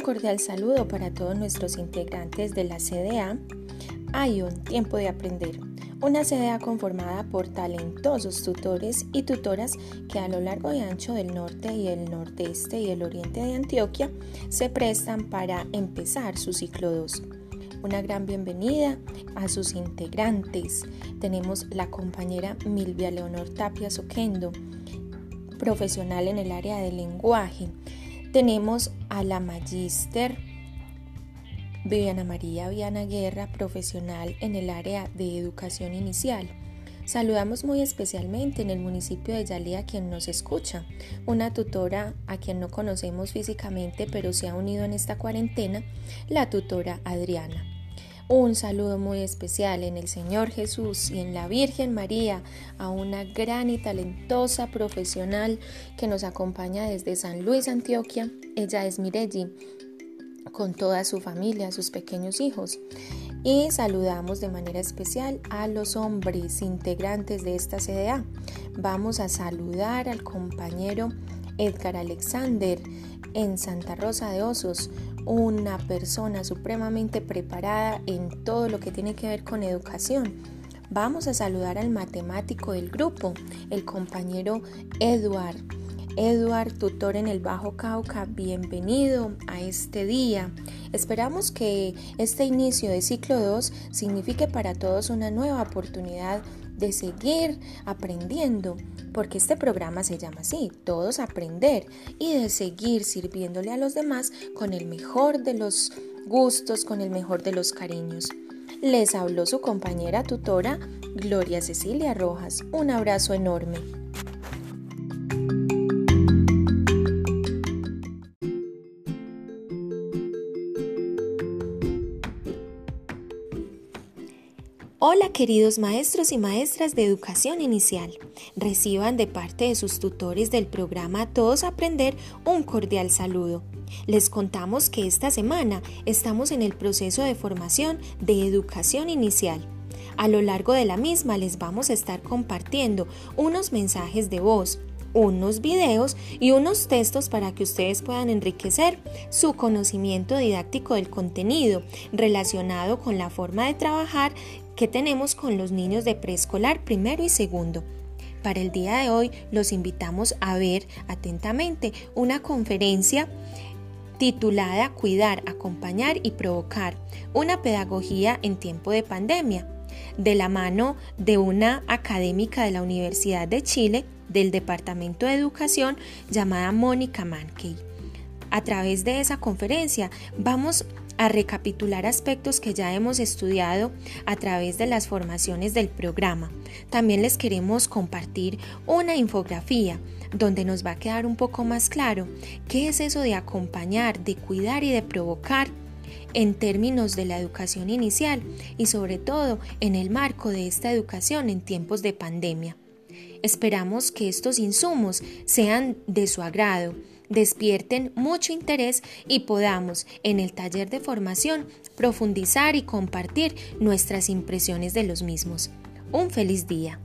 Un cordial saludo para todos nuestros integrantes de la CDA. Un tiempo de aprender. Una CDA conformada por talentosos tutores y tutoras que a lo largo y ancho del norte y el nordeste y el oriente de Antioquia se prestan para empezar su ciclo 2 una gran bienvenida a sus integrantes. Tenemos la compañera Milvia Leonor Tapia Soquendo, profesional en el área del lenguaje. Tenemos a la magíster Viviana María Viana Guerra, profesional en el área de educación inicial. Saludamos muy especialmente en el municipio de Yalí a quien nos escucha, una tutora a quien no conocemos físicamente pero se ha unido en esta cuarentena, la tutora Adriana. Un saludo muy especial en el Señor Jesús y en la Virgen María a una gran y talentosa profesional que nos acompaña desde San Luis, Antioquia. Ella es Mirelli, con toda su familia, sus pequeños hijos. Y saludamos de manera especial a los hombres integrantes de esta CDA. Vamos a saludar al compañero Edgar Alexander en Santa Rosa de Osos una persona supremamente preparada en todo lo que tiene que ver con educación. Vamos a saludar al matemático del grupo, el compañero Eduard. Eduard, tutor en el Bajo Cauca, bienvenido a este día. Esperamos que este inicio de ciclo 2 signifique para todos una nueva oportunidad de seguir aprendiendo, porque este programa se llama así, todos aprender, y de seguir sirviéndole a los demás con el mejor de los gustos, con el mejor de los cariños. Les habló su compañera tutora Gloria Cecilia Rojas. Un abrazo enorme. Hola queridos maestros y maestras de educación inicial. Reciban de parte de sus tutores del programa Todos Aprender un cordial saludo. Les contamos que esta semana estamos en el proceso de formación de educación inicial. A lo largo de la misma les vamos a estar compartiendo unos mensajes de voz, unos videos y unos textos para que ustedes puedan enriquecer su conocimiento didáctico del contenido relacionado con la forma de trabajar que tenemos con los niños de preescolar primero y segundo. Para el día de hoy los invitamos a ver atentamente una conferencia titulada Cuidar, acompañar y provocar, una pedagogía en tiempo de pandemia, de la mano de una académica de la Universidad de Chile del Departamento de Educación llamada Mónica Mankey. A través de esa conferencia vamos a recapitular aspectos que ya hemos estudiado a través de las formaciones del programa. También les queremos compartir una infografía donde nos va a quedar un poco más claro qué es eso de acompañar, de cuidar y de provocar en términos de la educación inicial y sobre todo en el marco de esta educación en tiempos de pandemia. Esperamos que estos insumos sean de su agrado despierten mucho interés y podamos en el taller de formación profundizar y compartir nuestras impresiones de los mismos. Un feliz día.